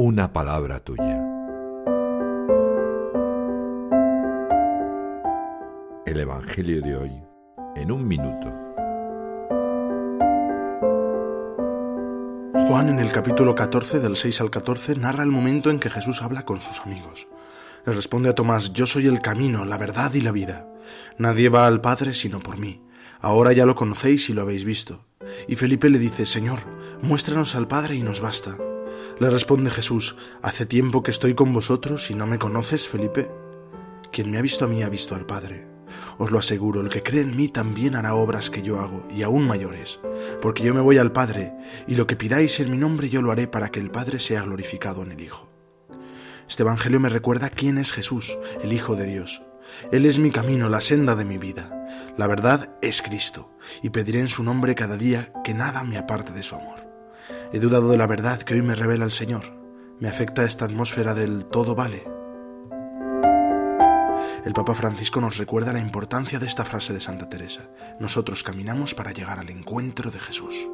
una palabra tuya. El Evangelio de hoy en un minuto. Juan en el capítulo 14 del 6 al 14 narra el momento en que Jesús habla con sus amigos. Le responde a Tomás, yo soy el camino, la verdad y la vida. Nadie va al Padre sino por mí. Ahora ya lo conocéis y lo habéis visto. Y Felipe le dice, Señor, muéstranos al Padre y nos basta. Le responde Jesús, Hace tiempo que estoy con vosotros y no me conoces, Felipe. Quien me ha visto a mí ha visto al Padre. Os lo aseguro, el que cree en mí también hará obras que yo hago, y aún mayores, porque yo me voy al Padre, y lo que pidáis en mi nombre yo lo haré para que el Padre sea glorificado en el Hijo. Este Evangelio me recuerda quién es Jesús, el Hijo de Dios. Él es mi camino, la senda de mi vida. La verdad es Cristo, y pediré en su nombre cada día que nada me aparte de su amor. He dudado de la verdad que hoy me revela el Señor. Me afecta esta atmósfera del todo vale. El Papa Francisco nos recuerda la importancia de esta frase de Santa Teresa. Nosotros caminamos para llegar al encuentro de Jesús.